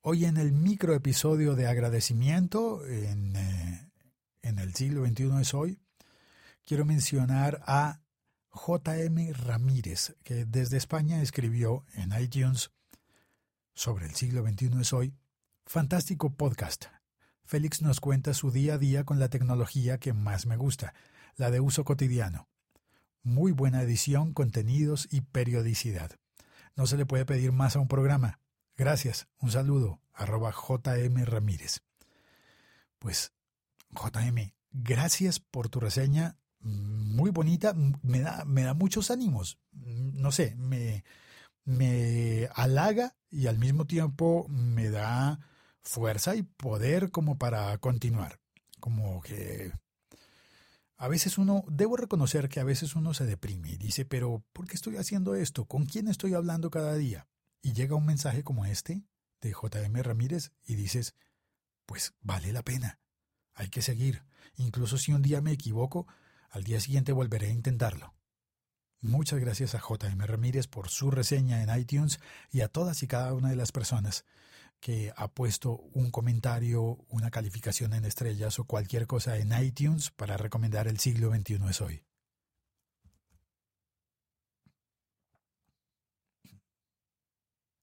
Hoy en el micro episodio de agradecimiento en, eh, en el siglo XXI es hoy, quiero mencionar a J.M. Ramírez, que desde España escribió en iTunes sobre el siglo XXI es hoy, fantástico podcast. Félix nos cuenta su día a día con la tecnología que más me gusta, la de uso cotidiano. Muy buena edición, contenidos y periodicidad. No se le puede pedir más a un programa. Gracias. Un saludo. Arroba JM Ramírez. Pues, JM, gracias por tu reseña. Muy bonita. Me da, me da muchos ánimos. No sé, me, me halaga y al mismo tiempo me da fuerza y poder como para continuar. Como que a veces uno, debo reconocer que a veces uno se deprime y dice, pero ¿por qué estoy haciendo esto? ¿Con quién estoy hablando cada día? Y llega un mensaje como este de JM Ramírez y dices, pues vale la pena, hay que seguir, incluso si un día me equivoco, al día siguiente volveré a intentarlo. Muchas gracias a JM Ramírez por su reseña en iTunes y a todas y cada una de las personas que ha puesto un comentario, una calificación en estrellas o cualquier cosa en iTunes para recomendar el siglo XXI es hoy.